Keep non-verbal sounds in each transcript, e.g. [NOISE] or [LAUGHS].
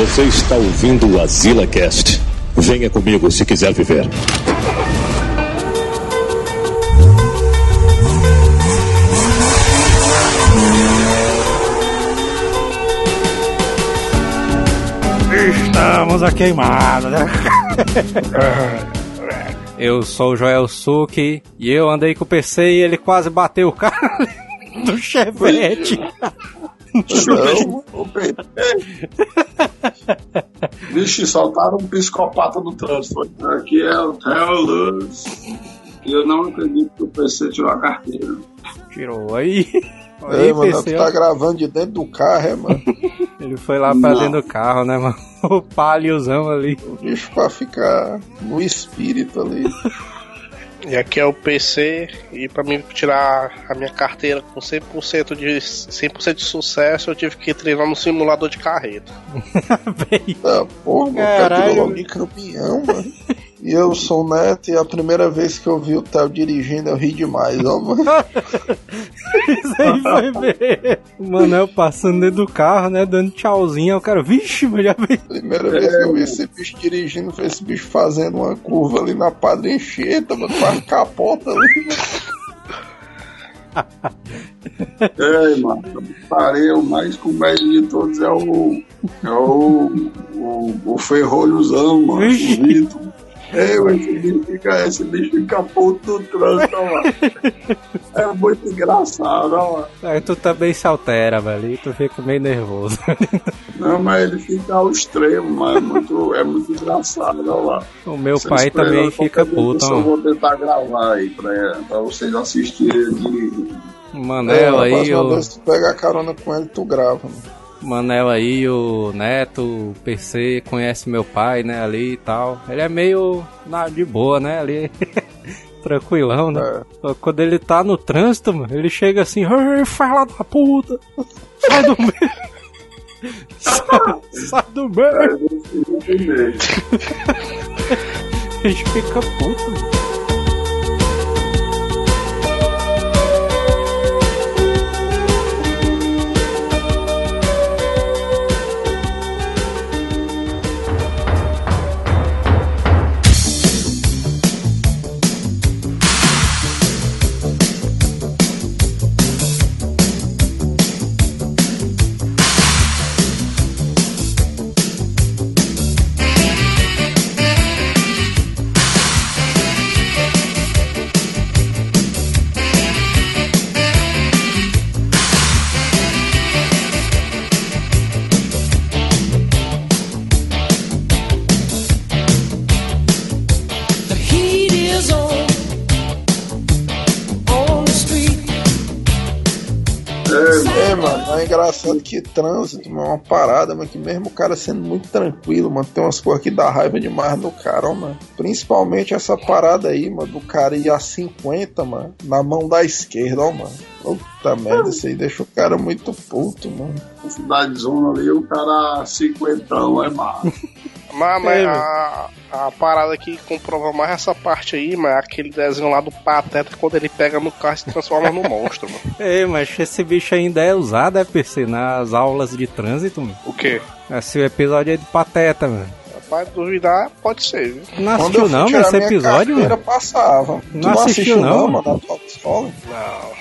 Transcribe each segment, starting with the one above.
Você está ouvindo o Azila Cast. Venha comigo se quiser viver. Estamos a queimada, né? [LAUGHS] Eu sou o Joel Suki e eu andei com o PC e ele quase bateu o cara [LAUGHS] do Chevette. Não, o PT. Vixe, soltaram um psicopata no trânsito. Aqui é o Theo Luz. E eu não acredito que o PC tirou a carteira. Tirou aí. Ei, mano, tu tá gravando de dentro do carro, é, mano? Ele foi lá pra Não. dentro do carro, né, mano? [LAUGHS] O palhozão ali. O bicho pra ficar no espírito ali. E aqui é o PC, e pra mim tirar a minha carteira com 100% de, 100 de sucesso, eu tive que treinar no simulador de carreta. [LAUGHS] Bem, Ah, porra, mano, Caralho. tá campeão, mano. [LAUGHS] E eu sou o Neto e a primeira vez que eu vi o Theo dirigindo eu ri demais, ó, mano. [LAUGHS] Isso aí foi mesmo. O Manel passando dentro do carro, né? Dando tchauzinho. Eu quero, vixe, mas já veio. Primeira vez que eu vi esse bicho dirigindo foi esse bicho fazendo uma curva ali na Padre Encheta, mano, com a capota ali. [LAUGHS] Ei, mano, parei, o mais comédia de todos é o. É o. O, o ferrolhozão, mano. O. Vitor. Ei, esse bicho fica, esse bicho fica puto do trânsito, mano. É muito engraçado, ó, mano. Aí tu também se altera, velho. E tu fica meio nervoso. Não, mas ele fica ao extremo, mano. É muito, é muito engraçado, ó lá. O meu Vocês pai também fica puto, desse Eu vou tentar gravar aí pra, pra vocês assistirem dirigindo. O Manel a aí, vez que tu pega a carona com ele, tu grava, mano. Manel aí, o Neto, o PC, conhece meu pai, né, ali e tal. Ele é meio na, de boa, né, ali. [LAUGHS] Tranquilão, né? É. Quando ele tá no trânsito, mano, ele chega assim, "Ei, fala da puta! Sai do meio! sai, [LAUGHS] sai do meio! [LAUGHS] A gente fica puto, mano. É, engraçado que trânsito mano, é uma parada, mas que mesmo o cara sendo muito tranquilo, mano, tem umas coisas que dá raiva demais no cara, ó, mano. Principalmente essa parada aí, mano, do cara ir a 50, mano, na mão da esquerda, ó, mano. Puta merda, isso aí deixa o cara muito puto, mano. Cidade zona ali, o cara cinquentão é massa. [LAUGHS] Mas, mas É, a, a parada que comprova mais essa parte aí, mas é aquele desenho lá do Pateta quando ele pega no carro e se transforma no monstro, mano. [LAUGHS] Ei, mas esse bicho ainda é usado, é PC, nas aulas de trânsito, mano. O quê? Esse episódio é de pateta, mano. Rapaz, duvidar, pode ser, viu? Não Quando assistiu eu não nesse episódio, carteira, mano? passava. Tu Não não assistiu, assistiu, não, não, mano? escola?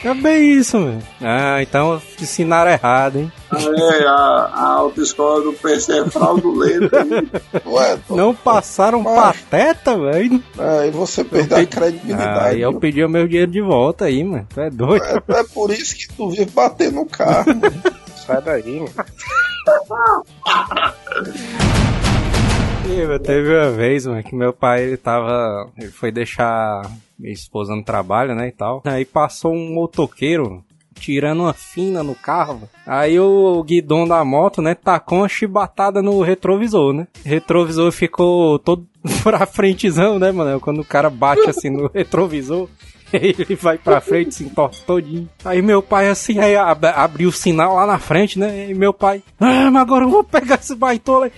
Não. É bem isso, mano. Ah, então ensinaram errado, hein? É, a, a autoescola do PC é fraudulenta. hein? [LAUGHS] Ué, tu- Não passaram Macho. pateta, velho. é, e você perdeu a credibilidade. Aí eu viu? pedi o meu dinheiro de volta aí, mano. Tu é doido. É, é por isso que tu vive batendo no carro, mano. Sai daí, mano. [LAUGHS] Mano, Teve uma vez, mano, que meu pai, ele tava... Ele foi deixar minha esposa no trabalho, né, e tal. Aí passou um motoqueiro tirando uma fina no carro. Aí o guidão da moto, né, tacou uma chibatada no retrovisor, né. Retrovisor ficou todo [LAUGHS] pra frentezão, né, mano. Quando o cara bate assim no retrovisor... [LAUGHS] Ele vai pra frente, se entorta todinho. Aí meu pai assim, aí ab abriu o sinal lá na frente, né? E meu pai, ah, mas agora eu vou pegar esse baitola aí.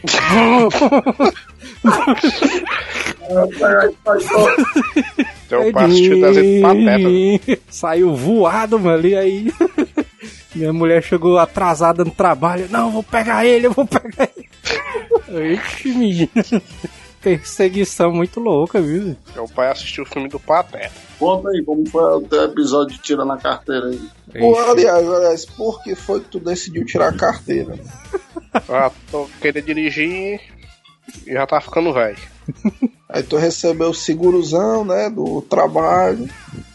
Teu pai assistiu desenho Pateta. Saiu voado, mano, e aí. [LAUGHS] Minha mulher chegou atrasada no trabalho. Não, eu vou pegar ele, eu vou pegar ele. [LAUGHS] Ixi, menino. Perseguição muito louca, viu? Meu pai assistiu o filme do Pateta. Conta aí como foi o teu episódio de tira na carteira aí. Pô, aliás, aliás, por que foi que tu decidiu tirar a carteira? [LAUGHS] Ah, tô querendo dirigir e já tá ficando velho. [LAUGHS] Aí tu recebeu o segurozão, né, do trabalho,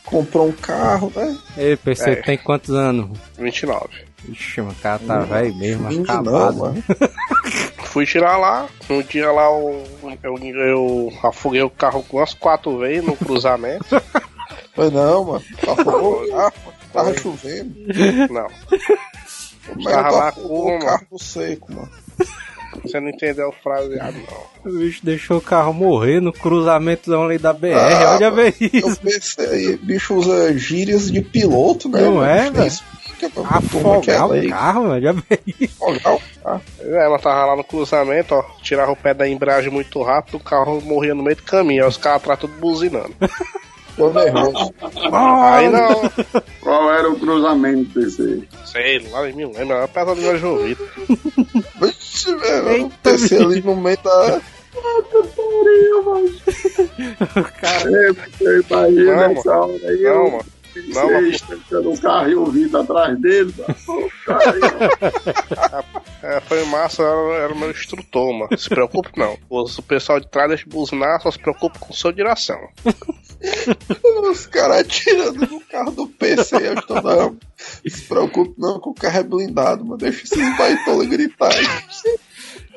comprou um carro, né? Ei, PC, É. tem quantos anos? 29. Ixi, mano, o cara tá velho mesmo, não, acabado. mano. [LAUGHS] Fui tirar lá, um dia lá eu, eu, eu afoguei o carro umas quatro vezes no cruzamento. [LAUGHS] Foi não, mano. Afogou o carro, mano. Tava chovendo. Não, Mas Tava lá com o carro no seco, mano. você não entendeu o fraseado, não. O bicho deixou o carro morrer no cruzamento ali da BR. Ah, Onde é ver Eu isso? pensei, o bicho usa gírias de piloto, né? Não mano? é, velho? Turma que é Afogar o carro, mano. Isso. Afogar o carro. Ela tava lá no cruzamento, ó, tirava o pé da embreagem muito rápido, o carro morria no meio do caminho, aí os caras atrás tudo buzinando. [LAUGHS] Tô nervoso. Aí não, Qual era o cruzamento PC? sei lá, nem me lembro, era perto do meu ouvido. Vixe, velho. Eu pensei ali no meio da. [LAUGHS] Eu imagino Não, essa hora aí. Não, eu mano. Não. Você estancando o carro e o vidro atrás dele. cara, É, foi massa, era, era o meu instrutor, mano. Se preocupe não. O, o pessoal de trás deixa buzinar, só se preocupe com sua direção. Os caras atirando no carro do PC. Eu estou não. Se preocupe não, que o carro é blindado, mano. Deixa esses baitolas gritar.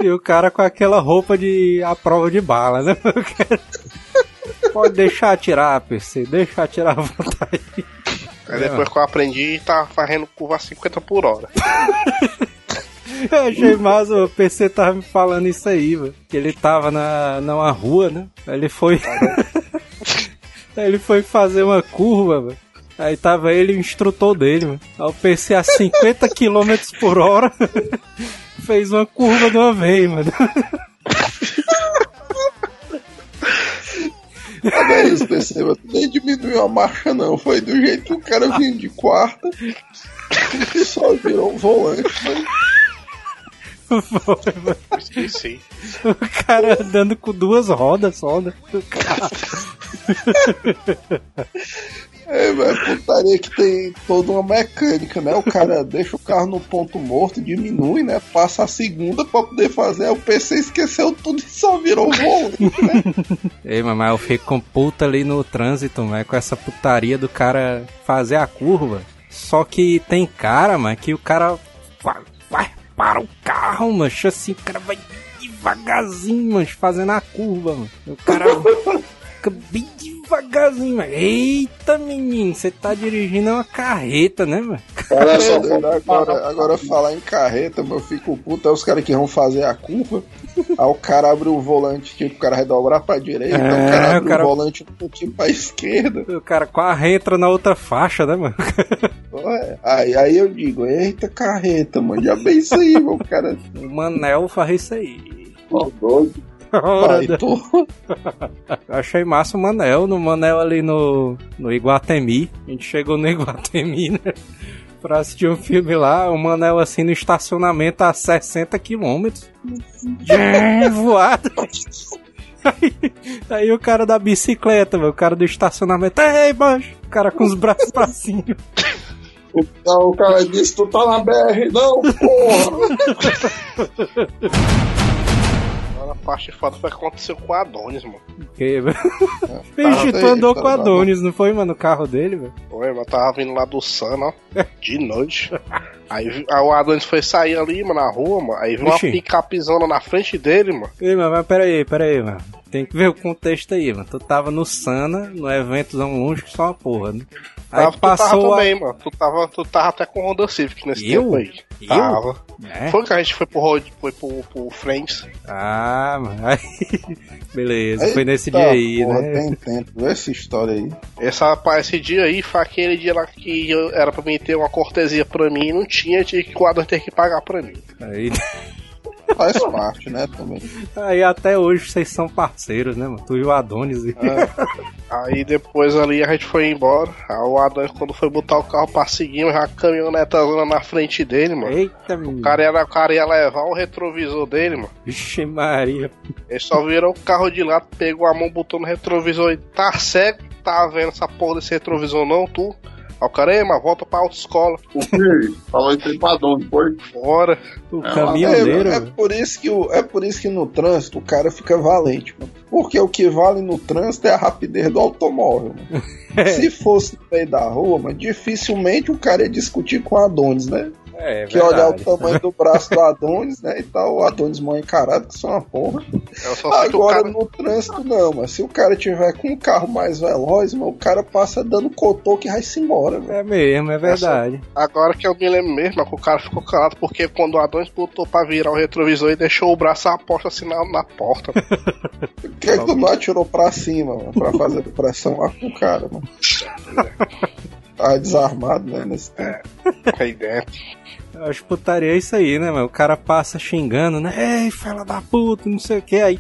E o cara com aquela roupa de a prova de bala, né? Pode deixar atirar, PC. Deixa atirar à vontade. Aí depois que eu aprendi, tá fazendo curva a 50 por hora. [LAUGHS] Eu achei massa, o PC tava me falando isso aí, mano. Que ele tava na, numa rua, né? Aí ele foi. Aí [LAUGHS] ele foi fazer uma curva, mano. Aí tava ele e o instrutor dele, mano. Aí o PC a 50 km por hora [LAUGHS] fez uma curva de uma vez, mano. Cadê isso? Mas tu nem diminuiu a marcha, não. Foi do jeito que o cara vinha de quarta. E só virou um volante. Mano. Esqueci. O cara andando com duas rodas só, né? O [LAUGHS] cara- É, velho, putaria que tem toda uma mecânica, né? O cara deixa o carro no ponto morto, diminui, né? Passa a segunda pra poder fazer. Aí o PC esqueceu tudo e só virou volante. [LAUGHS] Ei, mas mas eu fico com puta ali no trânsito, mas com essa putaria do cara fazer a curva. Só que tem cara, mano, que o cara vai, vai para o carro, mano, assim, o cara vai devagarzinho, mano, fazendo a curva, mano. O cara [LAUGHS] bem devagarzinho, mano. Eita, menino, você tá dirigindo uma carreta, né, mano? Olha só, agora, agora falar em carreta, eu fico puto. É os caras que vão fazer a curva. Aí o cara abre o volante, tipo, o cara vai dobrar pra direita. É, o cara abre o cara- o volante um pouquinho pra esquerda. O cara quase entra na outra faixa, né, mano? [LAUGHS] Ué, Aí, aí eu digo, eita carreta, mano. Já bem isso aí, meu cara. O Manel faz isso aí. Ó, doido. Ora, Pai, tô... [LAUGHS] Eu achei massa o Manel, no Manel ali no, no Iguatemi. A gente chegou no Iguatemi, né? Pra assistir um filme lá, o Manel assim no estacionamento a 60 quilômetros. Voado. Aí, aí o cara da bicicleta, meu, o cara do estacionamento, ei, mancho, o cara com os braços pra cima. O, o cara disse: Tu tá na BR, não, porra. [LAUGHS] Agora a parte foda foi o que aconteceu com o Adonis, mano. [LAUGHS] Velho? Tá Vixe, tu andou tá com a. Adonis, não foi, mano, no carro dele, velho? Oi, mas tava vindo lá do Sun, ó, de noite. [LAUGHS] Aí, o Adonis foi sair ali, mano, na rua, mano. Aí viu uma Ixi. picapezona na frente dele, mano. Ei, mas, mas peraí, peraí, mano. Tem que ver o contexto aí, mano. Tu tava no Sana, no evento longe que só uma porra, né? Aí Tava, tu tava passou a... também, mano. Tu tava, tu tava até com o Honda Civic nesse Eu? tempo aí. Eu? Tava. É? Foi que a gente foi pro, road, foi pro, pro Friends. Ah, mano. Aí... [LAUGHS] Beleza, Eita, foi nesse dia aí, porra, né? Tem tempo, essa história aí. Essa, esse dia aí foi aquele dia lá que eu- era pra mim ter uma cortesia pra mim e não tinha, tinha que o Adonis ter que pagar pra mim. Aí... [LAUGHS] faz parte, né, também. Aí até hoje vocês são parceiros, né, mano? Tu e o Adonis. E... Aí depois ali a gente foi embora. Aí o Adonis, quando foi botar o carro pra seguir, já a caminhoneta na frente dele, mano. Eita, O cara, ia, o cara ia levar o retrovisor dele, mano. Vixe Maria. Ele só virou o carro de lado, pegou a mão, botou no retrovisor e tá cego, tá vendo essa porra desse retrovisor não, tu? Aí o cara, ei, mas volta pra autoescola. [LAUGHS] O quê? Falou isso aí pra foi? Bora. O É, caminhoneiro. É, é por isso que o, é por isso que no trânsito o cara fica valente, mano. Porque o que vale no trânsito é a rapidez do automóvel, mano. [LAUGHS] Se fosse no meio da rua, mas dificilmente o cara ia discutir com o Adonis, né? É, que olhar o verdade. tamanho do braço do [LAUGHS] Adonis, né? E tal, o Adonis mal encarado, que são uma porra. Que o Agora cara. no trânsito não, mas se o cara tiver com um carro mais veloz, mano, o cara passa dando cotoco e vai-se embora, mano. É mesmo, é verdade. Agora que eu me lembro mesmo, é que o cara ficou calado porque quando o Adonis botou pra virar o retrovisor e deixou o braço à porta assim na, na porta. [LAUGHS] Por que, que tu não atirou pra cima, mano? Pra fazer pressão lá com o cara, mano. [LAUGHS] Tava desarmado, né? Nesse tempo. [LAUGHS] aí dentro. Eu acho putaria é isso aí, né, mano? O cara passa xingando, né? Ei, fela da puta, não sei o que. Aí,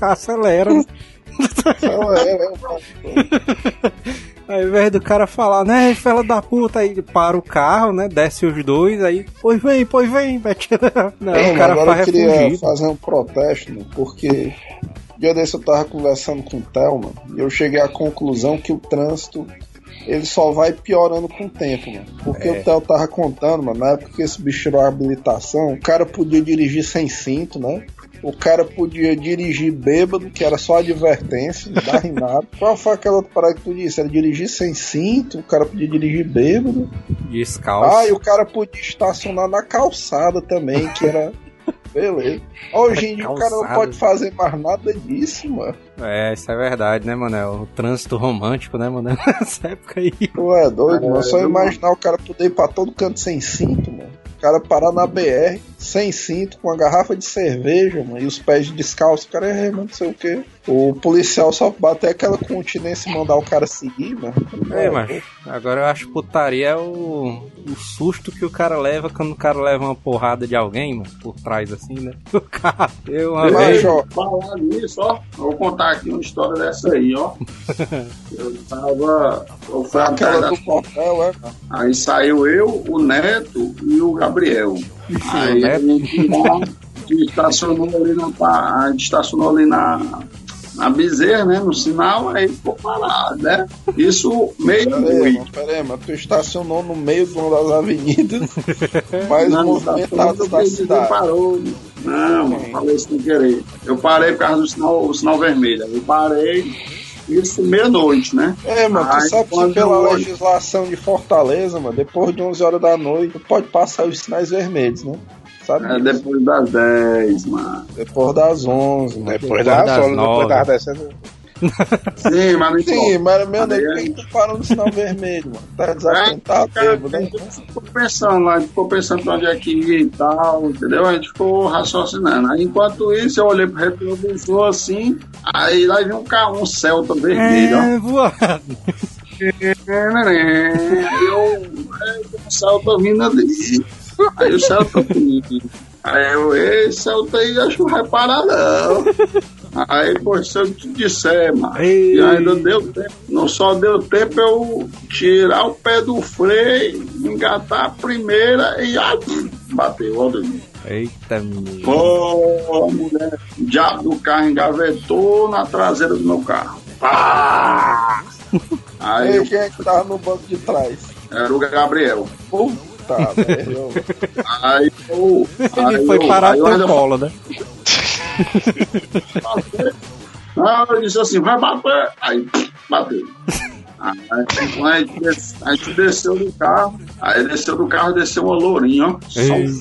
acelera. né? É, é, Aí, ao invés do cara falar, né, fela da puta, aí para o carro, né? Desce os dois, aí, pois vem, pois vem, mete. [LAUGHS] Não, Não, o cara agora eu queria refugido. fazer um protesto, né, porque dia desse eu tava conversando com o Thelma e eu cheguei à conclusão que o trânsito ele só vai piorando com o tempo, mano. Porque É. o Theo tava contando, mano, na época que esse bicho tirou a habilitação, o cara podia dirigir sem cinto, né? O cara podia dirigir bêbado, que era só advertência, não dava em [LAUGHS] nada. Qual foi aquela outra parada que tu disse? Era dirigir sem cinto, o cara podia dirigir bêbado. Descalço. Ah, e o cara podia estacionar na calçada também, que era. Beleza. Hoje em dia o cara não pode fazer mais nada disso, mano. É, isso é verdade, né, mano? É o trânsito romântico, né, mano? [LAUGHS] Nessa época aí. Tu é doido, mano. Só eu- imaginar o cara poder ir pra todo canto sem cinto, mano. O cara parar na BR, sem cinto, com uma garrafa de cerveja, mano, e os pés descalços, o cara é, mano, não sei o quê. O policial só bater aquela continência e mandar o cara seguir, mano. É, mas agora eu acho putaria é o, o susto que o cara leva quando o cara leva uma porrada de alguém, mano, por trás assim, né? [LAUGHS] O cara deu uma Mas, vez. ó, Falar nisso, ó. Eu vou contar aqui uma história dessa aí, ó. [LAUGHS] Eu tava. Eu fui atrás do portal, é. Aí saiu eu, o Neto e o Gabriel. Aí a gente a gente estacionou ali na, a gente estacionou ali na, na Bezerra, né? No sinal, aí ficou parado, né? Isso Pera aí, meia-noite. mano, pera aí, mano. Tu estacionou no meio de uma das avenidas [LAUGHS] mais Não, movimentadas da cidade. parou. Não, mano, falei sem querer. Eu parei por causa do sinal, o sinal vermelho. Aí Eu parei, isso meia-noite, né? É, mano, tu Aí, sabe que pela eu- legislação de Fortaleza, mano, depois de 11 horas da noite, tu pode passar os sinais vermelhos, né? Sabe? É depois das 10, mano. Depois das 11, né? Depois das das 11, nove. depois das 10. Sim, mas não Sim, mas meu nego, Aí, por que tu parou no sinal vermelho, mano? Tá É, desatentado, cara, bêbado, a né? gente ficou pensando lá, a gente ficou pensando pra onde é que ia e tal, entendeu? A gente ficou raciocinando. Aí, enquanto isso, eu olhei pro retrovisor assim, aí lá viu um carro, um Celta vermelho, ó. É, voado. Aí eu, o Celta vindo ali. Aí o Celta vindo. Aí eu, ei, Celta aí, acho que não vai parar não. Aí, pô, se eu te disser, mano, e ainda deu tempo, não só deu tempo eu tirar o pé do freio, engatar a primeira e ah, bateu, Deus. Eita, menino. Pô, mulher, o diabo do carro engavetou na traseira do meu carro. Pá! Aí quem é que tava no banco de trás? era o Gabriel. Puta, [LAUGHS] velho. Aí eu. Ele aí foi eu- parar no colo, né? [LAUGHS] Não, eu disse assim, vai bater. Aí, bateu. Aí, quando a gente, a gente desceu do carro, aí desceu do carro, desceu uma lourinha, ó. Só um.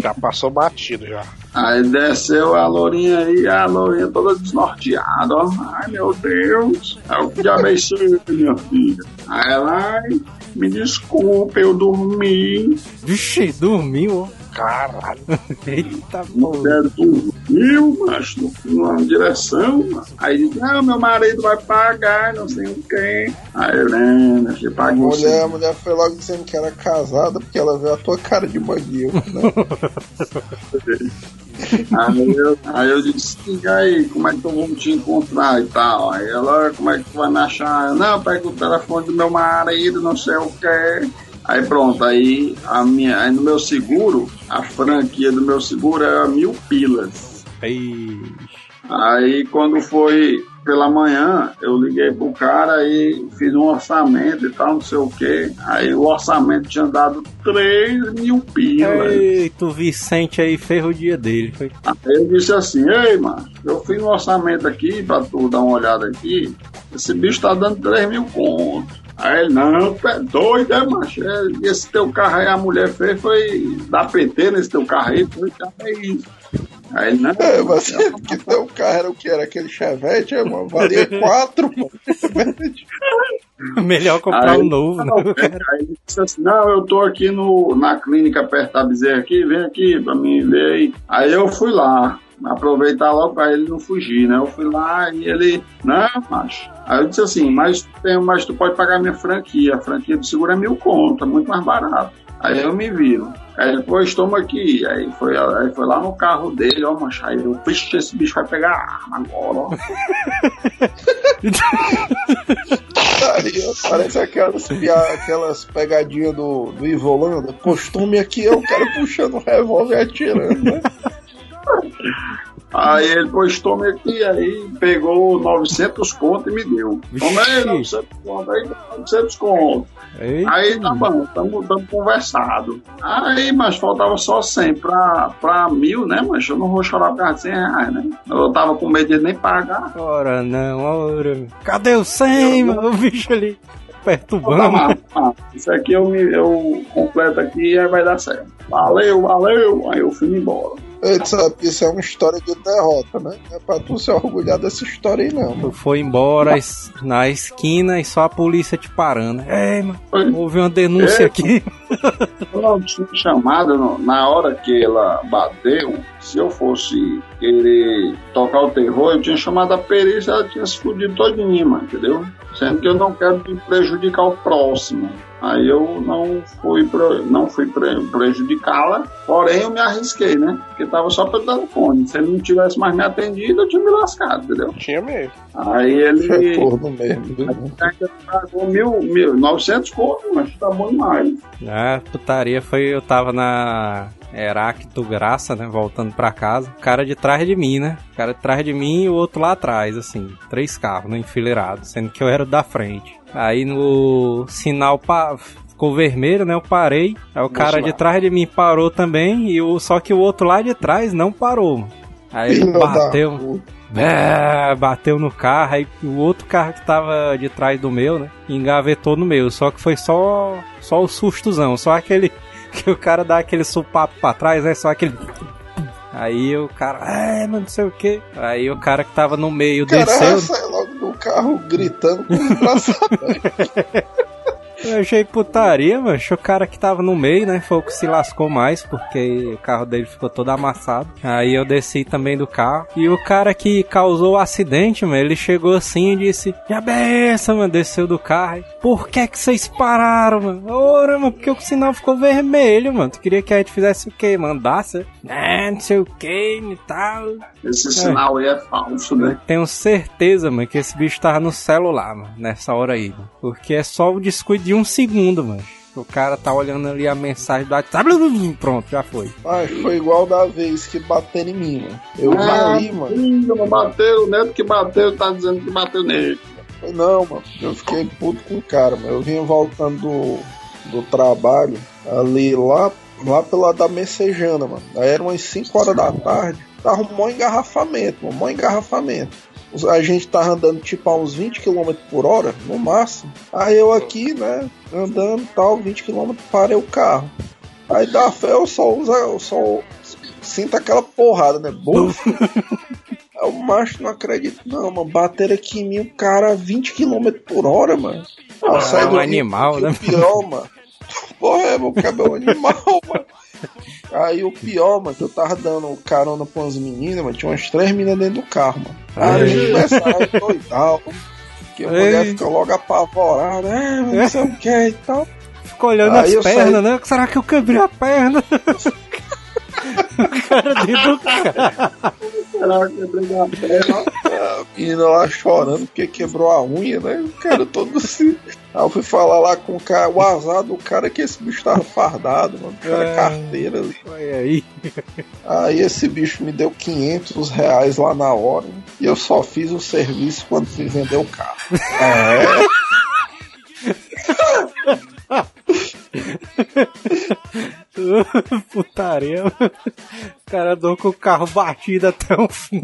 Já passou batido já. Aí desceu a lourinha aí, a lourinha toda desnorteada, ó. Ai, meu Deus. Aí eu já abençoe, minha filha. Aí ela, ai, me desculpe, eu dormi. Vixe, dormiu, ó. Caralho. [LAUGHS] Eita, porra. dormiu, macho, numa direção. mano. Aí diz, não, meu marido vai pagar, não sei o quê. Aí eu, né, você A mulher, a mulher foi logo dizendo que era casada porque ela viu a tua cara de manguinho, né? [LAUGHS] Aí eu, aí eu disse, e aí, como é que eu vou te encontrar e tal? Aí ela, como é que tu vai me achar? Eu, Não, pega o telefone do meu marido, não sei o quê. Aí pronto, aí, a minha, aí no meu seguro, a franquia do meu seguro era mil pilas. Ixi. Aí quando foi pela manhã, eu liguei pro cara e fiz um orçamento e tal, não sei o que. Aí o orçamento tinha dado 3 mil pilas. Eita, o Vicente aí fez o dia dele. Foi... Aí eu disse assim, ei, mano, eu fiz um orçamento aqui pra tu dar uma olhada aqui. Esse bicho tá dando 3 mil contos. Aí ele, não, tu é doido, é, macho? É, Esse teu carro aí, a mulher fez, foi dar PT nesse teu carro aí, foi que é isso. Aí ele, não, É, mas que teu carro era o que? Era aquele Chevette, é, mano? Valia [LAUGHS] quatro, mano. Chevette. Melhor comprar Aí- um novo, Não, né? Aí ele disse assim, não, eu tô aqui no, na clínica perto da Bezerra aqui, vem aqui pra mim ver aí. Aí eu fui lá, aproveitar logo pra ele não fugir, né? Eu fui lá e ele, não, macho. Aí eu disse assim, mas, tem, mas tu pode pagar minha franquia, a franquia do seguro é mil conto, é muito mais barato. Aí eu me viro. Aí ele, pois toma aqui. Aí foi, aí foi lá no carro dele, ó, macho. Aí eu, vixe, esse bicho vai pegar arma agora, ó. [LAUGHS] Aí, ó, parece aquelas, aquelas pegadinhas do, do Ivolanda. Costume aqui é o cara puxando o revólver e atirando, né? Aí ele, pois tome aqui, aí pegou 900 conto e me deu. Vixe. 900 conto, aí 900 conto. Eita, Aí tá bom, tamo, tamo conversado. Aí, mas faltava só 100 pra, pra mil, né, mas eu não vou chorar por causa de 100 reais, né? Eu tava com medo de nem pagar. ora não, ora. Cadê o 100, mano? O bicho ali Tá, perturbando. ah, isso aqui eu, me, eu completo aqui e aí vai dar certo. Valeu, valeu. Aí eu fui embora. Ele sabe que isso é uma história de derrota, né? Não é pra tu se orgulhar dessa história aí, não, Tu foi embora es- na esquina e só a polícia te parando. Ei, mano, houve uma denúncia É. aqui. Eu não tinha chamado no- na hora que ela bateu. Se eu fosse querer tocar o terror, eu tinha chamado a perícia, ela tinha se fudido todinha, mano, entendeu? Sendo que eu não quero prejudicar o próximo. Aí eu não fui, pro- não fui pre- prejudicá-la, porém eu me arrisquei, né? Porque tava só pelo telefone. Se ele não tivesse mais me atendido, eu tinha me lascado, entendeu? Tinha mesmo. Aí ele É corno mesmo, ainda pagou mil, mil, 900 conto, mas tá bom demais. A putaria foi, eu tava na Heracto Graça, né, voltando pra casa. O cara de trás de mim, né? O cara de trás de mim e o outro lá atrás, assim. Três carros, né, enfileirados, sendo que eu era o da frente. Aí no sinal pa- ficou vermelho, né, eu parei. Aí o cara de trás de mim parou também, e o, só que o outro lá de trás não parou. Aí ele [LAUGHS] bateu. É, bateu no carro, aí o outro carro que tava de trás do meu, né? Engavetou no meu. Só que foi só só o sustozão, só aquele [LAUGHS] que o cara dá aquele supapo pra trás, né? Só aquele. [LAUGHS] Aí o cara, é, não sei o que. Aí o cara que tava no meio O cara desceu. Carro gritando com os braços [LAUGHS] abertos. Eu achei putaria, mano. O cara que tava no meio, né? Foi o que se lascou mais, porque o carro dele ficou todo amassado. Aí eu desci também do carro. E o cara que causou o acidente, mano, ele chegou assim e disse: Já benção, mano, desceu do carro. Por que que vocês pararam, mano? Ora, mano, porque o sinal ficou vermelho, mano. Tu queria que a gente fizesse o quê? Mandasse? É, não sei o que e tal. Esse sinal aí é falso, né? Tenho certeza, mano, que esse bicho tava no celular, mano, nessa hora aí, mano. Porque é só o descuido de um segundo, mano. O cara tá olhando ali a mensagem do WhatsApp, pronto, já foi. Mas foi igual da vez que bateram em mim, mano. Eu Ah, ali, mano. não bateu, o neto que bateu tá dizendo que bateu nele. Foi Não, mano. Eu fiquei puto com o cara, mano. Eu vinha voltando do, do trabalho ali lá, lá pela da Messejana, mano. Aí eram umas 5 horas da tarde. Tava um mó engarrafamento, mano. Mó engarrafamento. A gente tava andando tipo a uns 20 km por hora, no máximo. Aí eu aqui, né, andando tal, 20 km, parei o carro. Aí da fé eu só uso, eu só sinto aquela porrada, né? Aí [LAUGHS] o macho não acredita, não, mano. Bateram aqui em mim o cara a 20 km por hora, mano. Saí é um do- animal, né? Pior, mano. Porra, é, meu cabelo é um animal, mano. Aí o pior, mano, que eu tava dando carona pra umas meninas, mas tinha umas três meninas dentro do carro, mano. Aí eles começaram a doidar, que a mulher fica logo apavorada, é, não sei o que e tal. Ficou olhando Aí as pernas, saí- né? Será que eu quebrei a perna? O cara dentro do que eu quebrei a perna? A menina lá chorando porque quebrou a unha, né? O cara todo assim. Aí eu fui falar lá com o cara, o azar do cara é que esse bicho tava fardado, mano. Era É. carteira ali. Olha aí. Aí esse bicho me deu 500 reais lá na hora. E eu só fiz o serviço quando fui vender o carro. É. [LAUGHS] [LAUGHS] Putaria. O cara andou com o carro batido até o fim.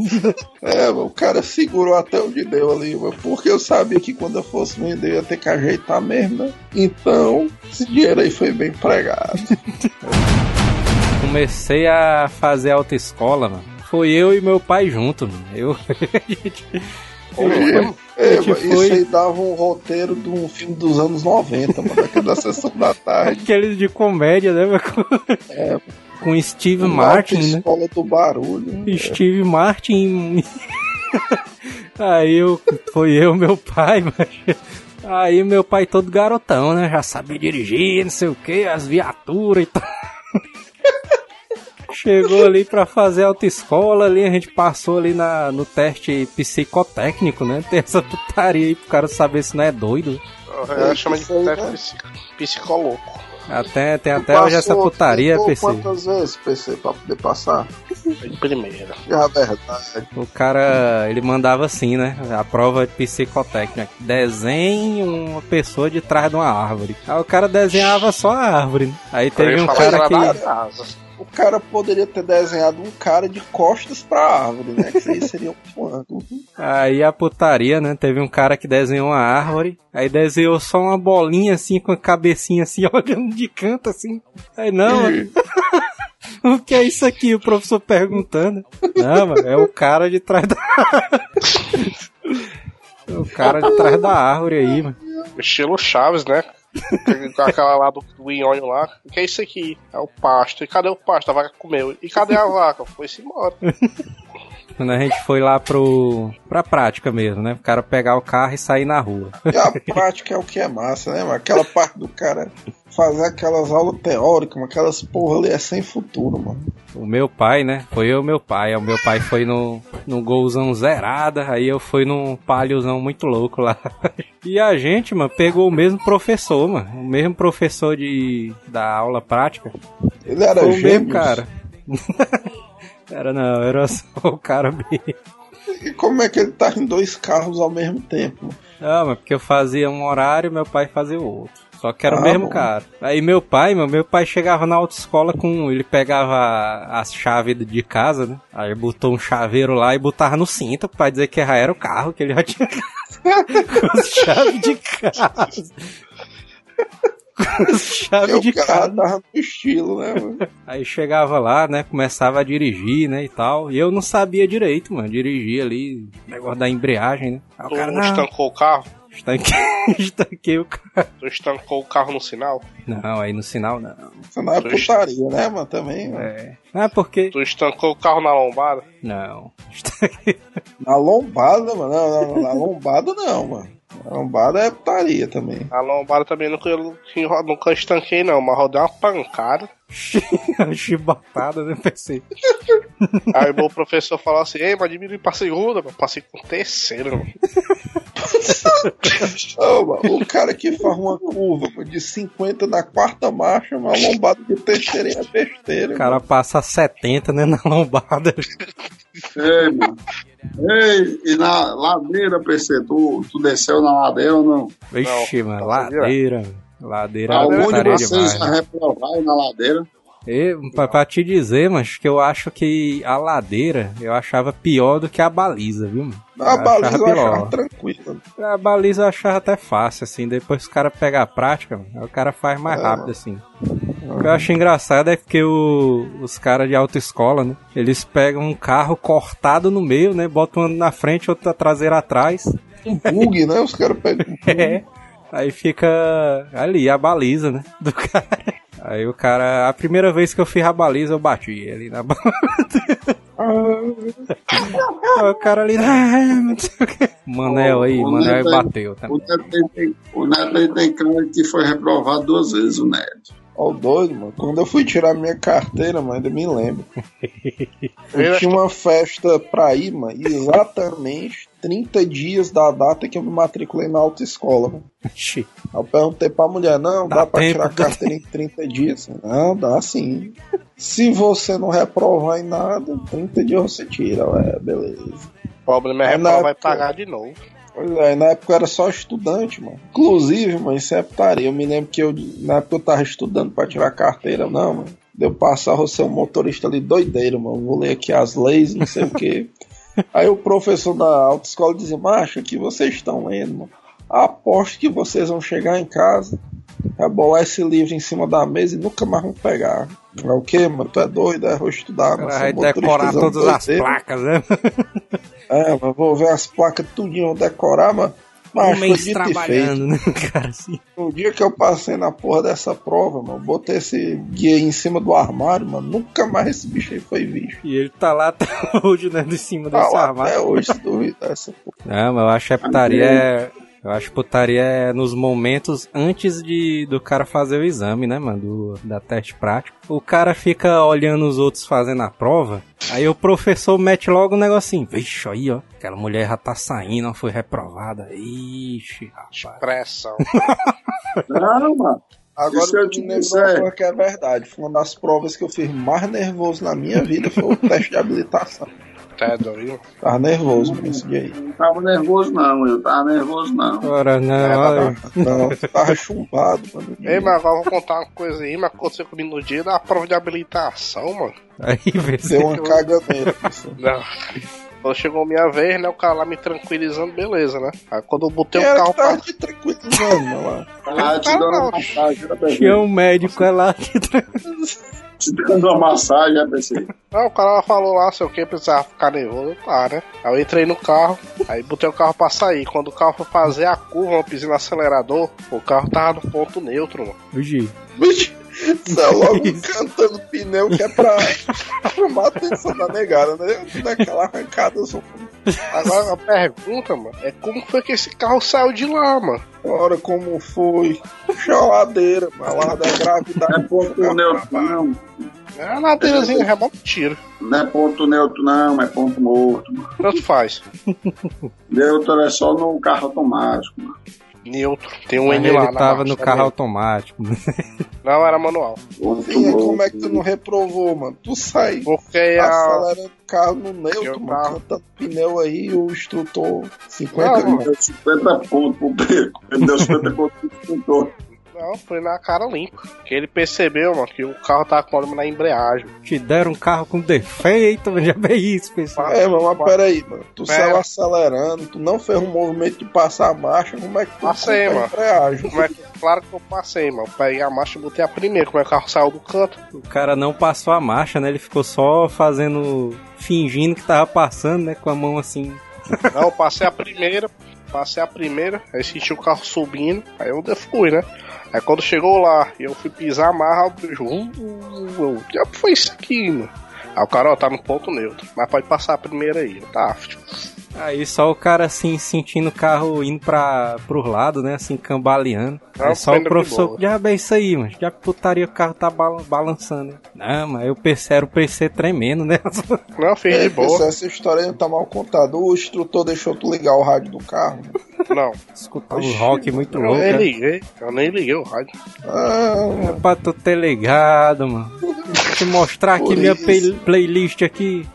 É, o cara segurou até onde deu ali, mano, porque eu sabia que quando eu fosse vender eu ia ter que ajeitar mesmo, né? Então, esse dinheiro aí foi bem empregado. [LAUGHS] Comecei a fazer autoescola, mano. Foi eu e meu pai junto, mano. Eu. [LAUGHS] É, foi- Isso aí dava um roteiro de um filme dos anos 90, mano, daquela [LAUGHS] sessão da tarde. Aqueles de comédia, né? É, [LAUGHS] Com Steve uma Martin, né? escola do barulho. né? Steve Martin. [LAUGHS] Aí eu, foi eu, meu pai, mas. Aí meu pai todo garotão, né? Já sabia dirigir, não sei o que, as viaturas e tal. Chegou ali pra fazer autoescola ali, a gente passou ali na, no teste psicotécnico, né? Tem essa putaria aí pro cara saber se não é doido. Eu chamo de teste psico- psicoloco. Até, tem até hoje essa Passou, putaria, PC. quantas vezes, PC, pra poder passar? De primeira. É a verdade. O cara, ele mandava assim, né? A prova de psicotécnica. Desenhe uma pessoa de trás de uma árvore. Aí o cara desenhava só a árvore. né? Aí teve um cara que. O cara poderia ter desenhado um cara de costas pra árvore, né? Que isso aí seria um ângulo. Aí a putaria, né? Teve um cara que desenhou uma árvore. Aí desenhou só uma bolinha assim, com a cabecinha assim, [LAUGHS] olhando de canto assim. Aí não, mano, [LAUGHS] o que é isso aqui? O professor perguntando. Não, mano, é o cara de trás da. [LAUGHS] É o cara de trás da árvore aí, mano. Estilo Chaves, né? [LAUGHS] Com aquela lá do, do Inhonho lá. O que é isso aqui? É o pasto. E cadê o pasto? A vaca comeu. E cadê a vaca? Foi-se embora. [LAUGHS] Quando a gente foi lá pro. pra prática mesmo, né? O cara pegar o carro e sair na rua. E a prática é o que é massa, né, mano? Aquela parte do cara fazer aquelas aulas teóricas, mano, aquelas porra ali é sem futuro, mano. O meu pai, né? Foi eu e meu pai. O meu pai foi no, no golzão zerada, aí eu fui num palhozão muito louco lá. [LAUGHS] E a gente, mano, pegou o mesmo professor, mano. O mesmo professor de, da aula prática. Ele era Foi o mesmo cara. [LAUGHS] Era não, era só o cara mesmo. E como é que ele tá em dois carros ao mesmo tempo? Não, mas porque eu fazia um horário e meu pai fazia o outro. Só que era Ah, o mesmo bom. cara. Aí meu pai, meu, meu pai chegava na autoescola com. Ele pegava as chaves de casa, né? Aí botou um chaveiro lá e botava no cinto pra dizer que já era o carro, que ele já tinha [LAUGHS] com as chaves de casa. Com as chaves Porque de o cara casa. tava no estilo, né, mano? Aí chegava lá, né? Começava a dirigir, né? E tal. E eu não sabia direito, mano. Dirigir ali, negócio da embreagem, né? Aí o Tu cara, não, estancou o carro? Estanquei, [LAUGHS] estanquei o carro. Tu estancou o carro no sinal? Não, aí no sinal não. Isso não é putaria, né, mano? Também, mano. É. Ah, porque. Tu estancou o carro na lombada? Não. [LAUGHS] Na lombada, mano. Não, não, na lombada não, mano. Na lombada é putaria também. Na lombada também nunca, eu nunca estanquei, não, mas rodei uma pancada. [LAUGHS] Chibatada, né? Pensei. Aí meu professor falou assim: Ei, mas diminui pra segunda, mano. Passei com terceiro, mano. Mano, o cara que faz uma curva mano, de 50 na quarta marcha, uma lombada de terceira é besteira. O cara passa 70, né? Na lombada. Ei, mano. Ei, e na ladeira, PC, tu, tu desceu na ladeira ou não? Vixe, Não, mano. tá Ladeira. Ladeira é Algum de putaria vocês demais. já reprovaram na ladeira? E, pra, pra te dizer, mas que eu acho que a ladeira eu achava pior do que a baliza, viu? mano? A Eu baliza eu achava achava pior. tranquila. A baliza eu achava até fácil, assim. Depois o cara pega a prática, o cara faz mais É. rápido, assim. O que eu acho engraçado é que o- os caras de autoescola, né? Eles pegam um carro cortado no meio, né? Botam um na frente, outro traseira atrás. Um bug, né? Os caras pegam um [LAUGHS] bug. É. Aí fica ali a baliza, né? Do cara. Aí o cara, a primeira vez que eu fiz a baliza, eu bati ele na [LAUGHS] baliza. o cara ali, ah, não sei o quê. Manel aí, O Manel aí Neto aí- bateu O também. Neto, aí tem, o Neto tem cara que foi reprovado duas vezes, o Neto. Ó, o doido, mano. Quando eu fui tirar minha carteira, mano, ainda me lembro. [LAUGHS] Eu tinha uma festa pra ir, mano, exatamente 30 dias da data que eu me matriculei na autoescola, mano. Eu perguntei pra mulher, não, dá, Dá pra tempo, tirar a carteira em 30 dias? Não, dá sim. Se você não reprovar em nada, 30 dias você tira, ué, beleza. O problema é na vai pagar de novo. Pois é, na época eu era só estudante, mano. Inclusive, mano, isso é putaria. Eu me lembro que eu, na época eu tava estudando pra tirar a carteira, não, mano. Deu passar você um motorista ali doideiro, mano. Vou ler aqui as leis, não sei o quê. [LAUGHS] Aí o professor da autoescola dizia, macho, que vocês estão lendo. Aposto que vocês vão chegar em casa, rebolar esse livro em cima da mesa e nunca mais vão pegar. É o quê, mano? Tu é doido? É, vou estudar, cara vai motorista decorar todas as 80. placas, né? [LAUGHS] É, mas vou ver as placas tudinho, vou decorar, mano. Mas Um mês trabalhando, né, [LAUGHS] cara? Assim. No dia que eu passei na porra dessa prova, mano, botei esse guia aí em cima do armário, mano. Nunca mais esse bicho aí foi visto. E ele tá lá [LAUGHS] até hoje, né, de cima Tá desse lá armário. até hoje, se duvidar essa porra. Não, mas eu acho que a putaria é. Eu acho que putaria é nos momentos antes de do cara fazer o exame, né, mano? Do, da teste prático. O cara fica olhando os outros fazendo a prova. Aí o professor mete logo um negocinho. Vixe, aí, ó. Aquela mulher já tá saindo, foi reprovada. Ixi, rapaz. Pressão. [LAUGHS] Não, mano. Agora Isso eu te coisa que é verdade. Foi uma das provas que eu fiz mais nervoso na minha vida foi o teste de habilitação. Tá doido? Tava nervoso mano, esse dia aí. Não tava nervoso, não. Eu tava nervoso, não. Agora não, olha. Não, tava chumbado, mano. Ei, mas agora eu vou contar uma coisa aí, mas aconteceu comigo no dia da prova de habilitação, mano. Aí vê. Deu uma caganeira, pessoal. Não. Quando chegou minha vez, né, o cara lá me tranquilizando, beleza, né? Aí quando eu botei o carro pra... te tranquilizando, mano? lá? Ah, te dando uma massagem, né? Tinha um médico é lá que. Te dando uma massagem, né, PC? Não, o cara falou lá, sei o que, precisava ficar nervoso, tá, né? Aí eu entrei no carro, aí botei o carro pra sair. Quando o carro foi fazer a curva, eu pisei no acelerador, o carro tava no ponto neutro, mano. Vixe. Vixe, isso é logo cantando pneu que é pra chamar a atenção da negada, né? Daquela arrancada só. Agora a pergunta, mano, é como foi que esse carro saiu de lá, mano? Ora, como foi? Puxa a ladeira, a lá da Não é gravidade. ponto neutro, não. É a ladeirazinha, rebota tiro. Não é ponto neutro, não. É ponto morto. mano. Tanto faz. Neutro é só no carro automático, mano. Neutro. Tem um Mas N lá ele tava no tá carro vendo? automático. [LAUGHS] Não, era manual. Ponto Sim, como é que tu não reprovou, mano? Tu sai Porque a... acelerando o carro no Eu neutro, mano, carro. cantando pneu aí, o instrutor 50 Não, mil. Deu 50 pontos pro beco. Ele deu 50 pontos pro instrutor. Não, foi na cara limpa. Que ele percebeu, mano, que o carro tava com problema na embreagem. Te deram um carro com defeito, [LAUGHS] já vê isso, pessoal. É, mas, mas peraí, mano. Tu Pera. saiu acelerando, tu não fez um movimento de passar a marcha, como é que tu Passei, mano. embreagem? Como é que... Claro que eu passei, mano. Peguei a marcha e botei a primeira. Como é que o carro saiu do canto? O cara não passou a marcha, né? Ele ficou só fazendo. fingindo que tava passando, né? Com a mão assim. Não, eu passei a primeira. Passei a primeira, aí senti o carro subindo, aí eu fui, né? Aí quando chegou lá e eu fui pisar a marra, o bicho. Que diabo foi isso aqui, mano? Aí o cara, ó, tá no ponto neutro. Mas pode passar a primeira aí. Tá, tipo, Aí só o cara assim, sentindo o carro indo pra, pro lado, né? Assim, cambaleando. Não, Aí só o professor, já é isso aí, mano. Já putaria o carro tá bala- balançando. né? Não, mas eu era o PC tremendo, né? não, É, de boa. essa história aí não tá mal contada. O instrutor deixou tu ligar o rádio do carro. Não, Escutar o rock muito eu louco. nem né? liguei. Eu nem liguei o rádio. Ah, É pra tu ter ligado, mano. Deixa eu mostrar aqui Por minha isso. playlist aqui.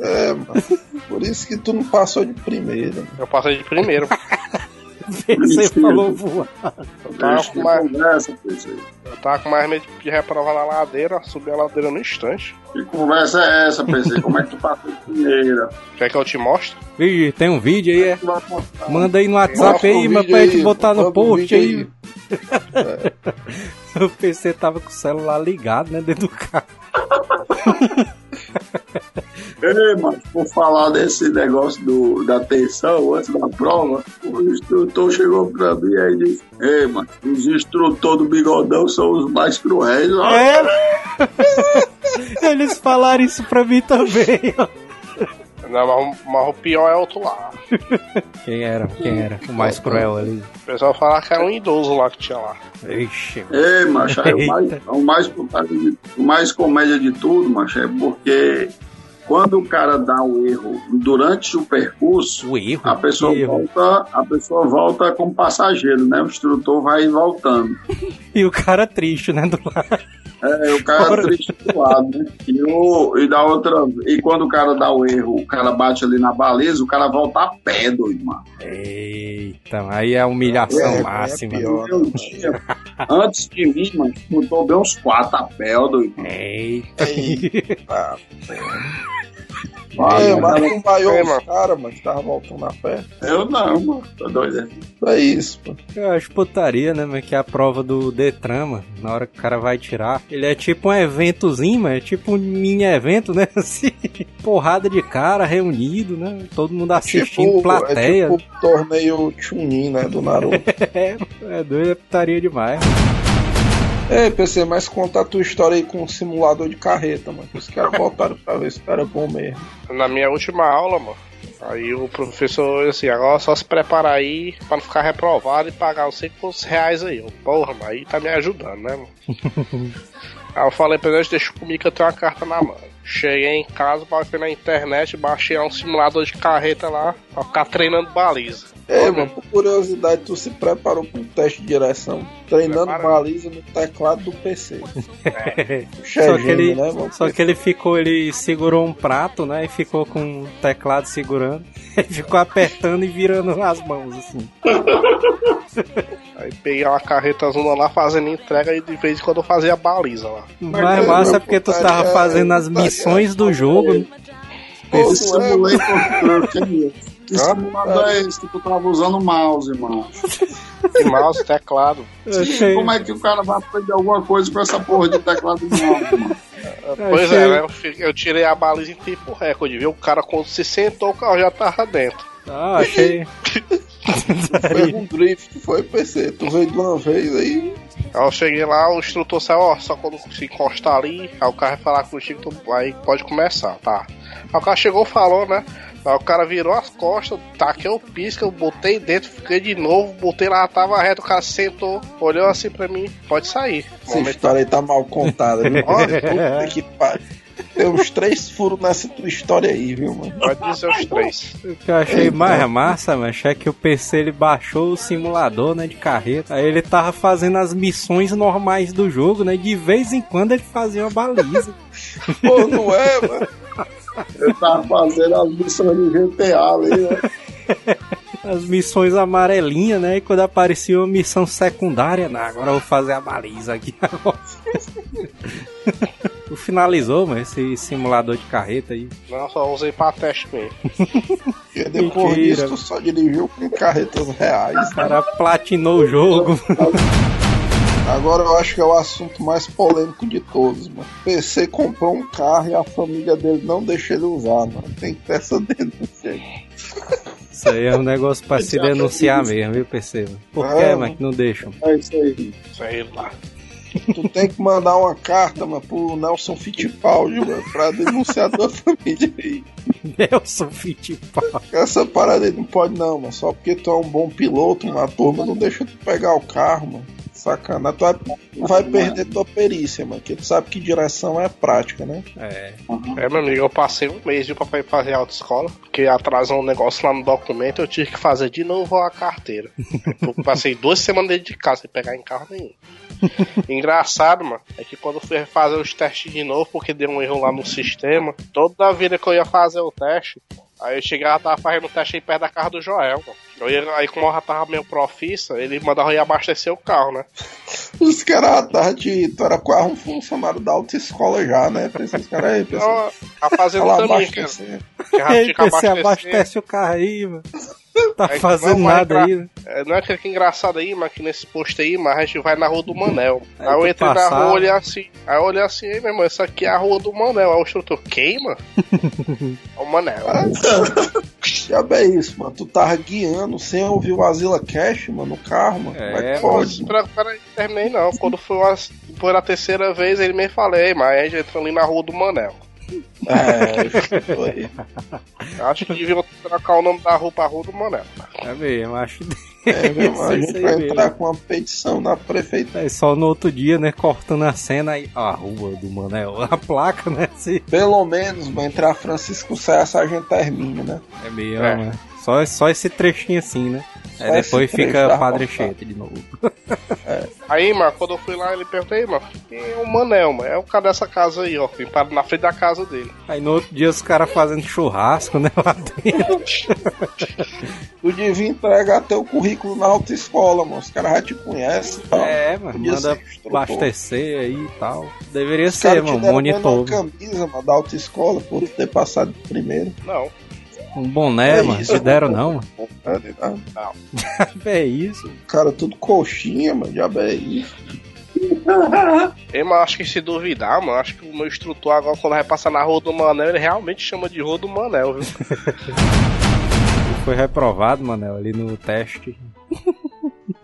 é, mano. Por isso que tu não passou de primeira. Eu passei de primeiro. [LAUGHS] Você falou voar. Eu tava, com mais, conversa, PC. eu tava com mais medo de reprovar na ladeira, subi a ladeira no instante. Que conversa é essa, PC? Como é que tu passou de primeira? Quer que eu te mostre? Tem um vídeo aí, é? Postar. Manda aí no WhatsApp aí, mas pra gente aí, botar no post vídeo aí. O [LAUGHS] PC tava com o celular ligado, né, dentro do carro. [LAUGHS] Ei, mas por falar desse negócio do, da tensão antes da prova, o instrutor chegou pra mim e disse: Ei, mano, os instrutores do bigodão são os mais cruéis. ó." É. [LAUGHS] Eles falaram isso pra mim também, ó. Não, mas, mas o pior é outro lá. Quem era? Quem era? O mais cruel ali. O pessoal falava que era um idoso lá que tinha lá. Ixi, Ei, macho, aí o mais, Eita. o, mais, o mais comédia de tudo, macho, é porque quando o cara dá o erro durante o percurso, o erro. a pessoa erro. volta, a pessoa volta como passageiro, né? O instrutor vai voltando. [LAUGHS] E o cara triste, né? Do lado. É, o cara Fora. triste do lado, né? E, o, e da outra. E quando o cara dá o erro, o cara bate ali na baliza, o cara volta a pé, doido, mano. Eita, aí é a humilhação É, é máxima. pior. Eu tinha, antes de mim, mano, botou bem uns quatro a pé, doido. Eita. Ah, Vai, é, mas mano. tu vaiou É, os mano. caras, mano, que tava voltando a pé. Eu não, mano. Tô doido. É isso, pô. Eu acho putaria, né, mas que é a prova do Detran, mano, na hora que o cara vai tirar. Ele é tipo um eventozinho, mas é tipo um mini evento, né? [LAUGHS] Assim, porrada de cara reunido, né? Todo mundo assistindo, plateia. É tipo o torneio Chunin, né, do Naruto. [LAUGHS] É, é doido, é putaria demais. Ei, PC, mas conta a tua história aí com o simulador de carreta, mano. Os caras [LAUGHS] botaram pra ver se era bom mesmo. Na minha última aula, mano. Aí o professor assim, agora só se prepara aí pra não ficar reprovado e pagar não sei quantos reais aí. Eu, Porra, mas aí tá me ajudando, né, mano? [LAUGHS] aí eu falei pra ele, deixa comigo que eu tenho uma carta na mão. Cheguei em casa, baixei na internet, baixei um simulador de carreta lá pra ficar treinando baliza. Olha. mano, por curiosidade, tu se preparou pra um teste de direção, treinando Prepara. baliza no teclado do PC. [LAUGHS] Só Chegando, que, ele, né, mano? só que ele ficou, ele segurou um prato, né? E ficou com o teclado segurando. [LAUGHS] Ele ficou apertando e virando as mãos, assim. Aí peguei uma carreta zona lá fazendo entrega e de vez em quando eu fazia baliza lá. Mas é, massa é porque tu tava fazendo as putaria. missões do jogo. Pô, Esse tu é. Que Ah, simulador é esse que tu tava usando o mouse, mano? E [LAUGHS] mouse, teclado. Achei, Como é que o cara vai aprender alguma coisa com essa porra de teclado do mouse, mano? Pois achei- é, né? Eu, tirei a baliza em tempo recorde, viu? O cara quando se sentou, o carro já tava dentro. Ah, achei. Foi um drift, foi PC. Tu veio de uma vez aí. Aí eu cheguei lá, o instrutor saiu, ó, só quando se encostar ali, aí o cara vai falar contigo, tu aí pode começar, tá? Aí o cara chegou falou, né? Aí o cara virou as costas, taquei o pisca, eu botei dentro, fiquei de novo, botei lá, tava reto, o cara sentou, olhou assim pra mim, pode sair. Essa Momento- história aí tá mal contada, viu? [LAUGHS] Olha, puta que pariu. Tem uns três furos nessa tua história aí, viu, mano? Pode dizer os três. O que eu achei mais massa, mas é que o PC ele baixou o simulador, né, de carreta. Aí ele tava fazendo as missões normais do jogo, né? De vez em quando ele fazia uma baliza. [LAUGHS] Pô, não é, mano? Eu tava fazendo as missões do GTA ali, né? [LAUGHS] As missões amarelinhas, né? E quando aparecia uma missão secundária, não, agora eu vou fazer a baliza aqui agora. [LAUGHS] Tu finalizou, mano, esse simulador de carreta aí. Não, só usei pra teste mesmo. Porque depois Mentira. disso tu só dirigiu com carretas reais. O cara platinou o jogo. [LAUGHS] Agora eu acho que é o assunto mais polêmico de todos, mano. PC comprou um carro e a família dele não deixa ele usar, mano. Tem que ter essa [LAUGHS] denúncia aí. Isso aí é um negócio pra se denunciar mesmo, viu, PC? Por que, É, mano, que não deixam? É isso aí. Sei lá. Tu tem que mandar uma carta, mano, pro Nelson Fittipaldi, mano, pra denunciar tua família aí. [LAUGHS] Nelson Fittipaldi. Essa parada aí não pode não, mano. Só porque tu é um bom piloto, mano, a turma não deixa tu pegar o carro, mano. Sacanagem. Tu vai, tu vai perder tua perícia, mano. Porque tu sabe que direção é prática, né? É. É, meu amigo, eu passei um mês viu, pra ir fazer autoescola, porque atrasou um negócio lá no documento, eu tive que fazer de novo a carteira. Eu passei duas semanas dentro de casa sem pegar em carro nenhum. [LAUGHS] Engraçado, mano, é que quando eu fui fazer os testes de novo, porque deu um erro lá no sistema, toda a vida que eu ia fazer o teste, aí eu chegava, tava fazendo o teste aí perto da casa do Joel, mano. Eu ia, aí como eu já tava meio profissa, ele mandava eu ir abastecer o carro, né? [LAUGHS] Os caras tarde, tu era quase um funcionário da autoescola já, né? Pensa os caras aí, pessoal. Então, a fazenda Fala também, cara. abastecer. [LAUGHS] Ei, tinha que PC, abastecer. abastece o carro aí, mano. Tá [LAUGHS] É que fazendo nada entrar- aí, né? É, não é que que engraçado aí, mas que nesse posto aí, mas a gente vai na rua do Manel. Aí Aí, eu entrei na rua, olhei assim. Aí eu olhei assim, "Ei, meu irmão, essa aqui é a rua do Manel. Aí o instrutor, queima? é o Manel. Já bem isso, mano. Tu tava guiando sem ouvir o Azila Cash, mano, no carro, mano. É, Como é que mas- pode? Pera- Peraí, terminei não. Quando foi, uma, foi a terceira vez, ele me falei, mas a gente entrou ali na rua do Manel. É, foi. Acho que deviam trocar o nome da rua pra rua do Manel. É mesmo, acho É, [LAUGHS] mesmo, a gente vai mesmo. entrar com uma petição na prefeitura. É só no outro dia, né? Cortando a cena aí. A rua do Manel. A placa, né? Se... Pelo menos, vai entrar Francisco Cessa, a gente termina, né? É meio, É. né? Só, só esse trechinho assim, né? Só Aí depois fica Padre. Chete de novo. Aí, mano, quando eu fui lá, ele perguntou, aí, mano, é o Manel, mano? É o cara dessa casa aí, ó. Vim na frente da casa dele. Aí no outro dia os caras fazendo churrasco, né? Lá dentro. [LAUGHS] Tu devia entregar teu currículo na autoescola, mano. Os caras já te conhecem e tal. É, mano. Podia Manda abastecer aí e tal. Deveria Os ser, te mano. deram Monitor. uma camisa, mano, da autoescola, por ter passado de primeiro. Não. Um boné, É mano. isso, Se deram não, mano. [LAUGHS] É, né? [LAUGHS] É isso. Cara, tudo coxinha, mano. Diabo é isso. [LAUGHS] Ei, mano, acho que se duvidar, mano, acho que o meu instrutor agora, quando vai passar na rua do Manel, ele realmente chama de rua do Manel, viu? Foi reprovado, Manel, ali no teste.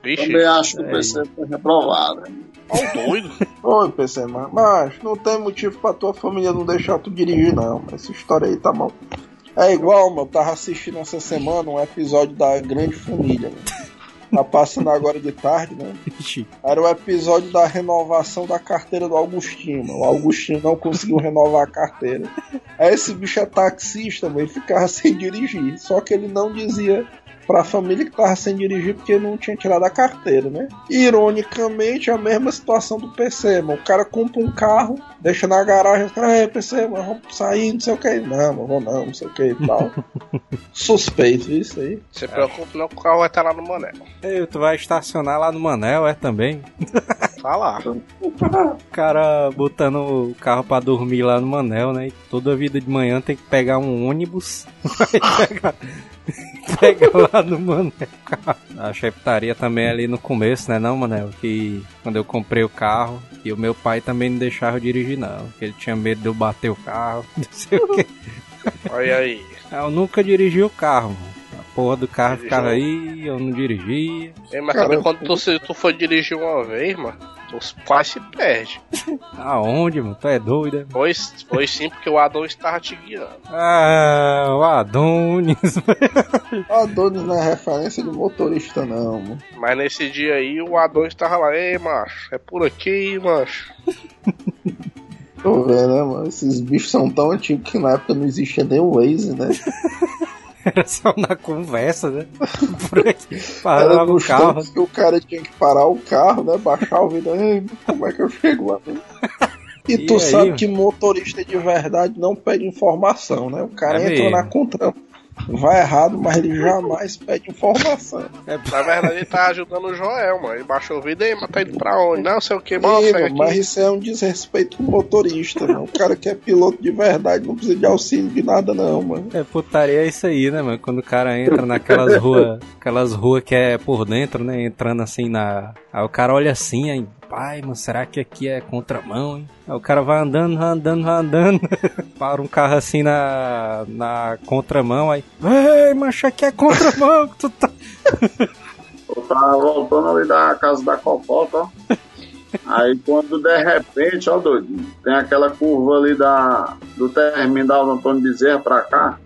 Vixe, Também acho que o É PC foi reprovado. ó o doido. Oi, PC, mas, mas não tem motivo pra tua família não deixar tu dirigir, não. Essa história aí tá mal. É igual, mano, eu tava assistindo essa semana um episódio da Grande Família, mano. Tá passando agora de tarde, né? Era o episódio da renovação da carteira do Augustinho, mano. O Augustinho não conseguiu renovar a carteira. Aí esse bicho é taxista, mano. Ele ficava [LAUGHS] sem dirigir. Só que ele não dizia pra família que tava sem dirigir porque não tinha tirado a carteira, né? Ironicamente, a mesma situação do PC, mano. O cara compra um carro, deixa na garagem, o cara, é, PC, mano, vamos sair, não sei o que. Não, mano, vou não, não sei o que e tal. [LAUGHS] Suspeito isso aí. Se preocupe não que o carro vai estar lá no Manel. Ei, tu vai estacionar lá no Manel, é também? [LAUGHS] Tá lá. O cara botando o carro pra dormir lá no Manel, né? E toda vida de manhã tem que pegar um ônibus. [LAUGHS] Vai pegar, pega lá no Manel. cara. A cheptaria também ali no começo, né, não, Manel? Que quando eu comprei o carro, e o meu pai também não deixava eu dirigir, não. Porque ele tinha medo de eu bater o carro, [LAUGHS] não sei o quê. Olha aí. Eu nunca dirigi o carro, mano. A porra do carro Dirigiu? ficava aí, eu não dirigia. Ei, mas Cara, também quando tu, se tu for dirigir uma vez, mano, tu quase se perde. [LAUGHS] Aonde, mano? Tu é doido, é? Foi, foi sim, porque o Adão estava te guiando. Ah, o Adonis. [LAUGHS] Adonis não é referência de motorista, não, mano. Mas nesse dia aí, o Adão estava lá. Ei, macho, é por aqui, macho. Tô vendo, né, mano? Esses bichos são tão antigos que na época não existia nem o Waze, né? [LAUGHS] Era só na conversa, né? [LAUGHS] Por aqui. Parava o carro. que o cara tinha que parar o carro, né? Baixar o vidro. Como é que eu chego lá? E, E tu aí, sabe que motorista de verdade não pede informação, né? O cara É entra mesmo. na contra. Vai errado, mas ele jamais pede informação. Na verdade, ele tá ajudando o Joel, mano. Ele baixou o vídeo, mas tá indo pra onde? Não sei o que, mano, mas isso é um desrespeito com o motorista, mano. O cara que é piloto de verdade não precisa de auxílio de nada, não, mano. É putaria isso aí, né, mano? Quando o cara entra naquelas ruas, aquelas ruas que é por dentro, né? Entrando assim na. Aí o cara olha assim, aí, pai, mano, será que aqui é contramão, hein? Aí o cara vai andando, vai andando, vai andando. [LAUGHS] Para um carro assim na, na contramão, aí. Ei, macho, aqui é contramão, que tu tá. Eu [LAUGHS] tava voltando ali da casa da Copota, ó. [LAUGHS] Aí quando de repente, ó doido, tem aquela curva ali da, do terminal do Antônio Bezerra pra cá.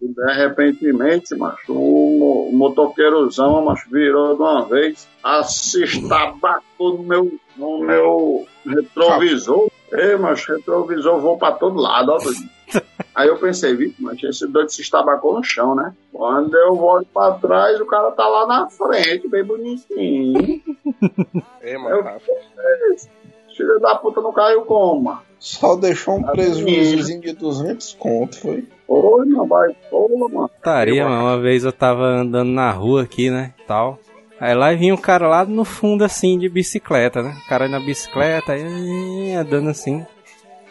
De repentemente, macho, o, o motoqueirozão, macho, virou de uma vez, assustabacou no meu, no meu retrovisor. Ei, macho, retrovisor vou pra todo lado, ó doido. [LAUGHS] Aí eu pensei, vixe, mas esse doido se estabacou no chão, né? Quando eu volto pra trás, o cara tá lá na frente, bem bonitinho. [LAUGHS] Ei, mano, tá- Filho da puta não caiu como, mano? Só deixou um prejuízozinho de 200 conto, foi? Oi, meu vai, porra, mano. Putaria, mano. Uma vez eu tava andando na rua aqui, né? Tal. Aí lá vinha um cara lá no fundo, assim, de bicicleta, né? O cara na bicicleta, aí, andando assim.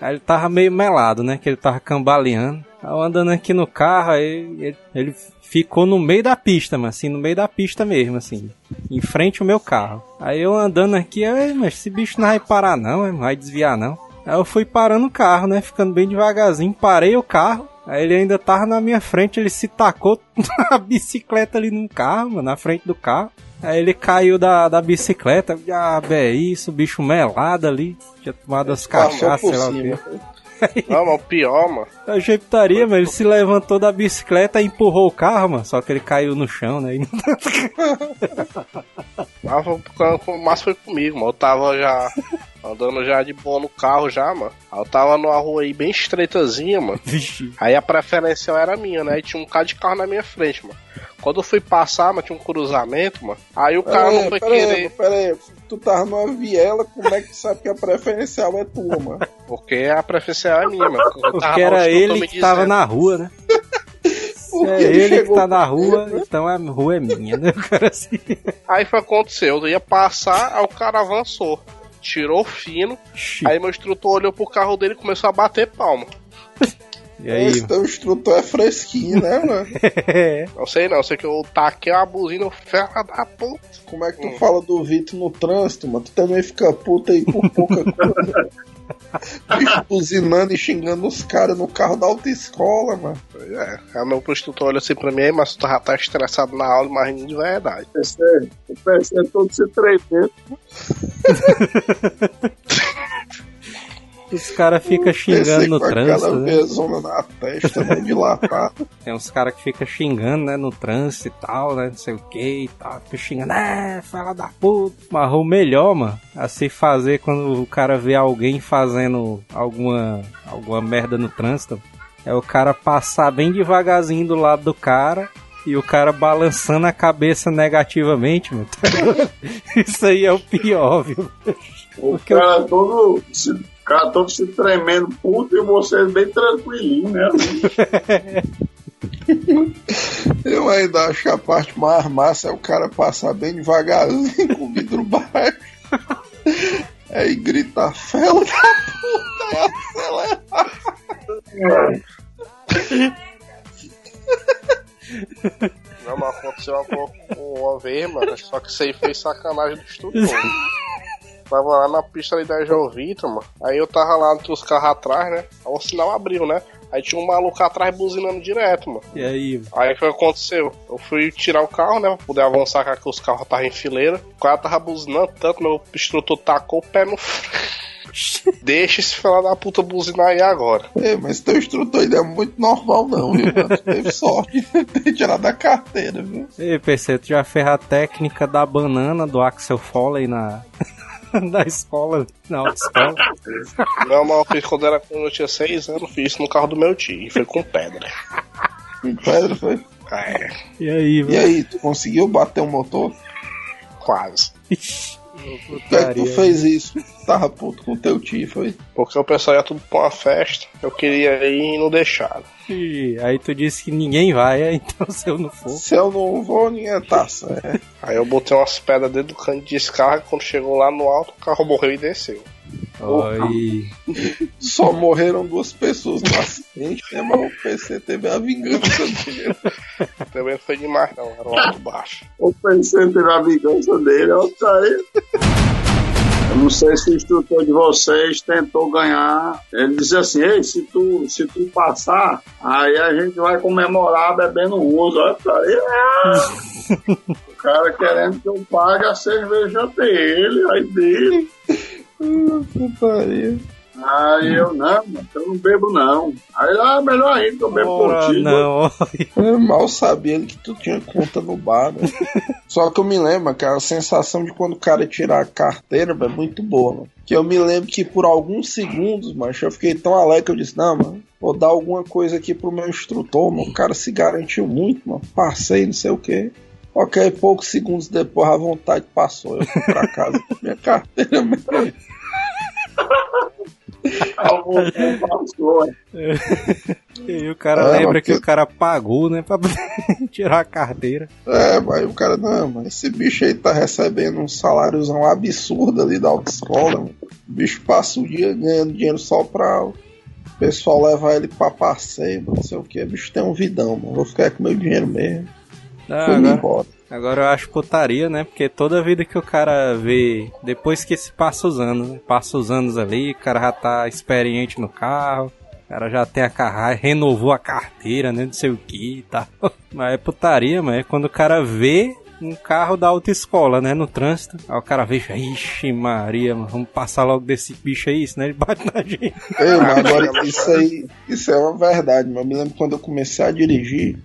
Aí ele tava meio melado, né? Que ele tava cambaleando. Eu andando aqui no carro, aí ele, ele ficou no meio da pista, mano. Assim, no meio da pista mesmo, assim. Em frente ao meu carro. Aí eu andando aqui, mas esse bicho não vai parar não, não vai desviar não. Aí eu fui parando o carro, né? Ficando bem devagarzinho. Parei o carro. Aí ele ainda tava na minha frente, ele se tacou [LAUGHS] a bicicleta ali no carro, mano, na frente do carro. Aí ele caiu da, da bicicleta, ah, é isso, bicho melado ali, tinha tomado as cachaças, sei lá o quê. Não, mas o pior, mano. [LAUGHS] A jeitaria, mano, ele se levantou da bicicleta e empurrou o carro, mano, só que ele caiu no chão, né? [LAUGHS] Mas foi comigo, mano. Eu tava já andando já de boa no carro já, mano. Aí eu tava numa rua aí bem estreitazinha, mano. [LAUGHS] Aí a preferencial era minha, né? E tinha um cara de carro na minha frente, mano. Quando eu fui passar, mano, tinha um cruzamento, mano. Aí o cara não foi pera aí, querer. pera aí. Tu tava numa viela, como é que tu sabe que a preferencial é tua, mano? Porque a preferencial é minha, mano. Porque era [LAUGHS] que ele que tava na rua, né? Porque É ele que tá na rua, então a rua é minha, né? [LAUGHS] O cara assim. Aí foi aconteceu. Eu ia passar, aí o cara avançou. Tirou fino. Aí meu instrutor olhou pro carro dele e começou a bater palma. E aí? Esse teu instrutor é fresquinho, né, mano? [LAUGHS] Não sei não, sei que eu taquei a buzina, ferra da puta. Como é que tu Hum. fala do Vitor no trânsito, mano? Tu também fica puta aí por pouca coisa. Bicho buzinando e xingando os caras no carro da autoescola, mano. É, aí meu instrutor olhou assim pra mim, "Ei, mas tu já tá estressado na aula, mas rindo de verdade. O PC, o PC todo se tremendo. [LAUGHS] Os caras ficam xingando no trânsito, né? na testa, meio dilatada. [LAUGHS] Tem uns caras que ficam xingando, né, no trânsito e tal, né, não sei o que e tal. Fica xingando, é, fala da puta. Mas o melhor, mano, a se fazer quando o cara vê alguém fazendo alguma, alguma merda no trânsito, é o cara passar bem devagarzinho do lado do cara e o cara balançando a cabeça negativamente, mano. [LAUGHS] Isso aí é o pior, viu? O Porque eu- cara todo cara todo se tremendo puto e você bem tranquilinho, né? [LAUGHS] Eu ainda acho que a parte mais massa é o cara passar bem devagarzinho [LAUGHS] com o vidro baixo. Aí grita, fela da puta, e acelera. Não, mas aconteceu uma, uma vez, mano, só que isso aí foi sacanagem do instrutor. [LAUGHS] Tava lá na pista ali da Jovita, mano. Aí eu tava lá entre os carros atrás, né? Aí o sinal abriu, né? Aí tinha um maluco atrás buzinando direto, mano. E aí, Aí foi o que aconteceu. Eu fui tirar o carro, né? Pra poder avançar com que os carros estavam em fileira. O cara tava buzinando tanto, meu instrutor tacou o pé no. [LAUGHS] Deixa esse filho da puta buzinar aí agora. É, mas teu instrutor ainda é muito normal não, viu, mano? Tu Teve sorte [LAUGHS] de ter tirado da carteira, viu? Ei, PC, tu já fez a técnica da banana do Axel Foley na, [LAUGHS] [LAUGHS] na escola, na autoescola? Não, [LAUGHS] mas eu fiz quando era quando eu tinha 6 anos, fiz isso no carro do meu tio. E foi com pedra. Com pedra, foi. É, E aí, E velho? aí, tu conseguiu bater o motor? quase. Por que, é que tu fez isso? Tava puto com teu tio, foi? Porque o pessoal ia tudo pra uma festa. Eu queria ir e não deixaram. Ih, Aí tu disse que ninguém vai, [LAUGHS] então se eu não for. Se eu não vou, ninguém tá certo. Aí eu botei umas pedras dentro do cano de descarga. Quando chegou lá no alto, o carro morreu e desceu. Oi. Só morreram duas pessoas no acidente, né? Mas o PC teve a vingança dele. Também foi demais, não. Era um alto baixo. O PC teve a vingança dele, ó, tá aí. Eu não sei se o instrutor de vocês tentou ganhar. Ele disse assim: Ei, se tu, se tu passar, aí a gente vai comemorar bebendo uso. Olha, tá aí. Ah! [LAUGHS] o cara querendo que eu pague a cerveja dele, aí dele. Putaria. Aí eu, não, mano, eu não bebo não. Aí, ah, melhor ainda que eu bebo Ora, contigo. não. Eu mal sabia ele que tu tinha conta no bar, né? [LAUGHS] Só que eu me lembro, cara, a sensação de quando o cara tirar a carteira é muito boa, mano. Que eu me lembro que por alguns segundos, mas eu fiquei tão alegre que eu disse, não, mano, vou dar alguma coisa aqui pro meu instrutor, mano. O cara se garantiu muito, mano. Passei, não sei o quê. Ok, poucos segundos depois a vontade passou. Eu fui pra casa com minha carteira mesmo. E aí o cara É, lembra que que- o cara pagou, né? Pra [LAUGHS] tirar a carteira. É, mas o cara, não, mas esse bicho aí tá recebendo um saláriozão absurdo ali da autoescola, mano. O bicho passa o dia ganhando dinheiro só pra o pessoal levar ele pra passeio, não sei o que. O bicho tem um vidão, mano. Vou ficar com meu dinheiro mesmo. Ah, agora, embora. agora eu acho putaria, né? Porque toda vida que o cara vê, depois que se passa os anos, né? Passa os anos ali, o cara já tá experiente no carro. O cara já tem a carragem, renovou a carteira, né? Não sei o que e tal. [LAUGHS] Mas é putaria, mas é quando o cara vê um carro da autoescola, né? No trânsito. Aí o cara vê, ixi Maria, mano, vamos passar logo desse bicho aí, senão ele bate na [LAUGHS] gente. Ei, mas agora isso aí, isso é uma verdade, mas eu me lembro quando eu comecei a dirigir,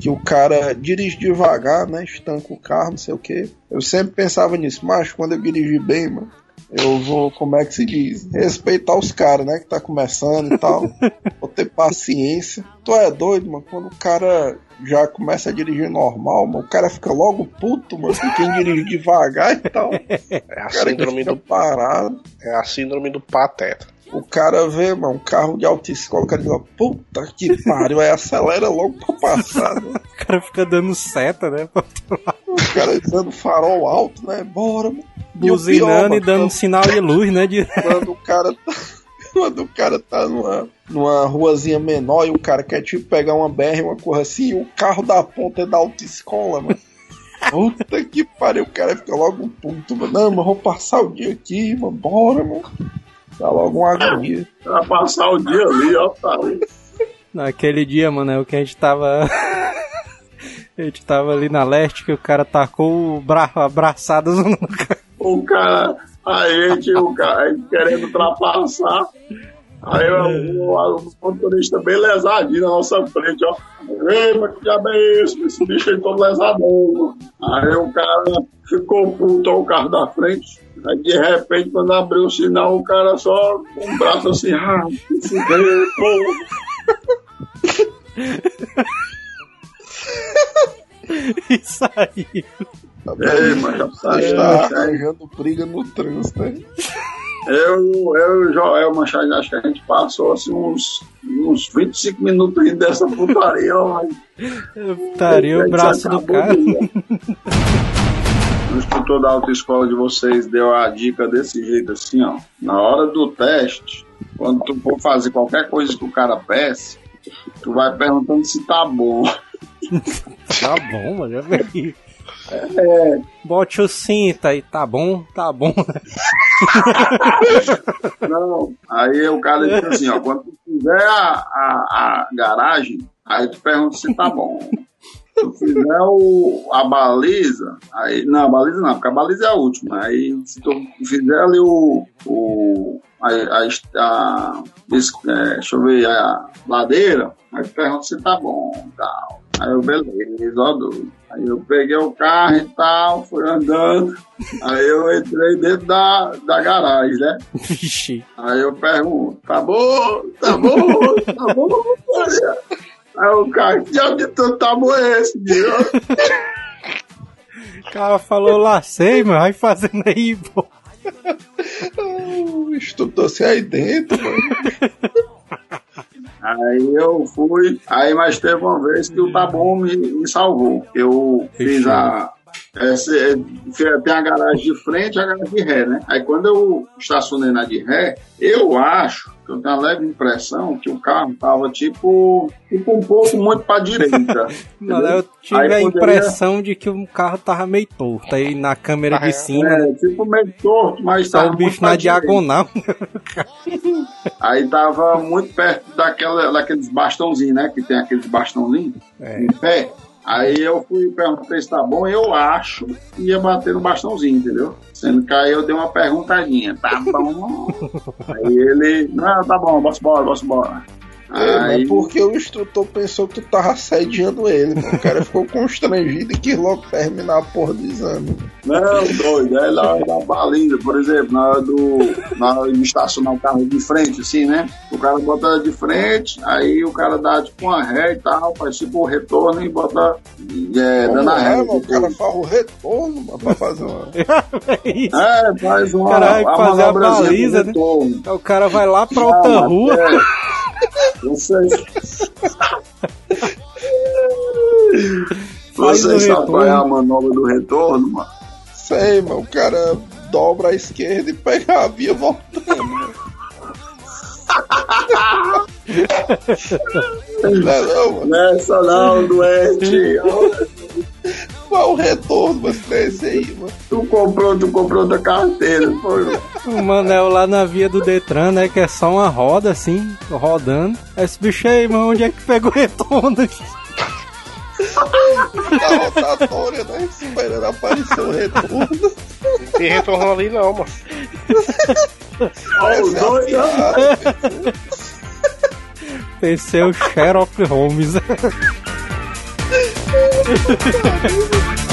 que o cara dirige devagar, né? Estanca o carro, não sei o que. Eu sempre pensava nisso, mas quando eu dirigir bem, mano, eu vou, como é que se diz? Respeitar os caras, né? Que tá começando e tal. [LAUGHS] vou ter paciência. Tu é doido, mano? Quando o cara já começa a dirigir normal, mano, o cara fica logo puto, mano, com quem dirige devagar e tal. [LAUGHS] É a síndrome do, parado. é a síndrome do pateta. O cara vê, mano, um carro de autoescola, o cara diz, ó, puta que pariu, aí acelera logo pra passar, né? [LAUGHS] O cara fica dando seta, né? [LAUGHS] O cara dando farol alto, né? Bora, mano. E Buzinando e mano, dando sinal de luz, né? De... [LAUGHS] quando o cara tá, quando o cara tá numa, numa ruazinha menor e o cara quer tipo pegar uma BR, uma coisa assim, e o carro da ponta é da autoescola, mano. Puta que pariu, o cara fica logo puto, mano. Não, mas vou passar o dia aqui, mano. Bora, mano. Dá logo uma agonia. Pra passar o dia ali, ó, tá ali. Naquele dia, mano, é o que a gente tava. [LAUGHS] a gente tava ali na leste que o cara tacou o bra... abraçado no cara. O cara, a gente, o cara, a gente querendo ultrapassar. Aí o, o, o motorista bem lesadinho na nossa frente, ó. Ei, mas que diabo é esse? Esse bicho aí todo lesadão, mano. Aí o cara ficou puto ao carro da frente. Aí de repente, quando abriu o sinal, o cara só com o braço assim, ah, que fudeu, pô. [LAUGHS] Isso aí. Ei, mas já tá, está tá, arranjando briga no trânsito, hein? Eu, eu e o Joel Machado, acho que a gente passou assim, uns, uns 25 minutos rindo dessa putaria. ó, mas Putaria o Aí braço do cara. [LAUGHS] O instrutor da autoescola de vocês deu a dica desse jeito assim, ó. Na hora do teste, quando tu for fazer qualquer coisa que o cara peça, tu vai perguntando se tá bom. [LAUGHS] Tá bom, mano. Já veio. Bote o cinto aí, tá bom? Tá bom. [LAUGHS] Não. Aí o cara diz assim, ó, quando tu fizer a, a, a garagem, aí tu pergunta se tá bom. Fizer o, a baliza, aí. Não, a baliza não, porque a baliza é a última. Aí se tu fizer ali o. o a, a, a- é, deixa eu ver, a ladeira, aí tu pergunta se tá bom e tal. Aí eu, beleza, ó, doido. Aí eu peguei o carro e tal, fui andando. Aí eu entrei dentro da, da garagem, né? Vixe. Aí eu pergunto, tá bom, tá bom, tá bom. [LAUGHS] Aí o cara, que diabo de tanto tá bom é esse? O cara falou lá, sei, mano. Vai fazendo aí, pô. [LAUGHS] O instrutor-se aí dentro, mano. Aí eu fui, aí mas teve uma vez que o tá bom me, me salvou. Eu fiz a. É, tem a garagem de frente e a garagem de ré, né? Aí quando eu estacionei na de ré, eu acho, que eu tenho uma leve impressão que o carro tava tipo, tipo um pouco muito pra direita. [LAUGHS] Mano, eu tive Aí a impressão de que o carro tava meio torto. Aí na câmera Ah, de é? cima? É, tipo meio torto, mas tava o bicho na diagonal. [LAUGHS] Aí tava muito perto daquela, daqueles bastãozinhos, né? Que tem aqueles bastãozinhos É. em pé. Aí eu fui perguntei se tá bom, eu acho que ia bater no bastãozinho, entendeu? Sendo que aí eu dei uma perguntadinha, tá bom? [LAUGHS] aí ele, não, tá bom, bora embora, bora É, mas porque o instrutor pensou que tu tava assediando ele, mano. O cara ficou constrangido e quis logo terminar a porra do exame. não, doido, na hora da baliza, por exemplo, na hora do. Na hora de estacionar o carro de frente, assim, né? O cara bota de frente, aí o cara dá tipo uma ré e tal, faz tipo o retorno e bota. É, Como dando a é, ré. mano? O cara faz o retorno, mano, pra fazer uma. [LAUGHS] Isso. É, faz uma, Cara, vai uma fazer a baliza, né? retorno. O cara vai lá pra outra rua. é. [LAUGHS] Vocês, [LAUGHS] o vocês sabem qual é a manobra do retorno, mano? Sei, mano. O cara dobra a esquerda e pega a via voltando. [LAUGHS] Não é não, mano. Nessa não, doente. Retorno mas pra esse aí, mano? Tu comprou, tu comprou da carteira, foi, mano. O Manel lá na via do Detran, né? Que é só uma roda assim, rodando. Esse bicho aí, mano, onde é que pegou o retorno? Da rotatória, né? Esperando aparecer o retorno. Tem retorno ali não, mano. Ó, os dois, ó. Pensei o Sherlock Holmes.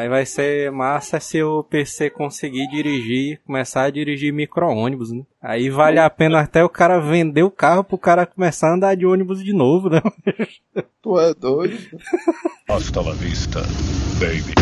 Mas vai ser massa se o PC conseguir dirigir, começar a dirigir micro-ônibus, né? Aí vale a pena até o cara vender o carro pro cara começar a andar de ônibus de novo, né? Tu é doido? Hasta la vista, baby.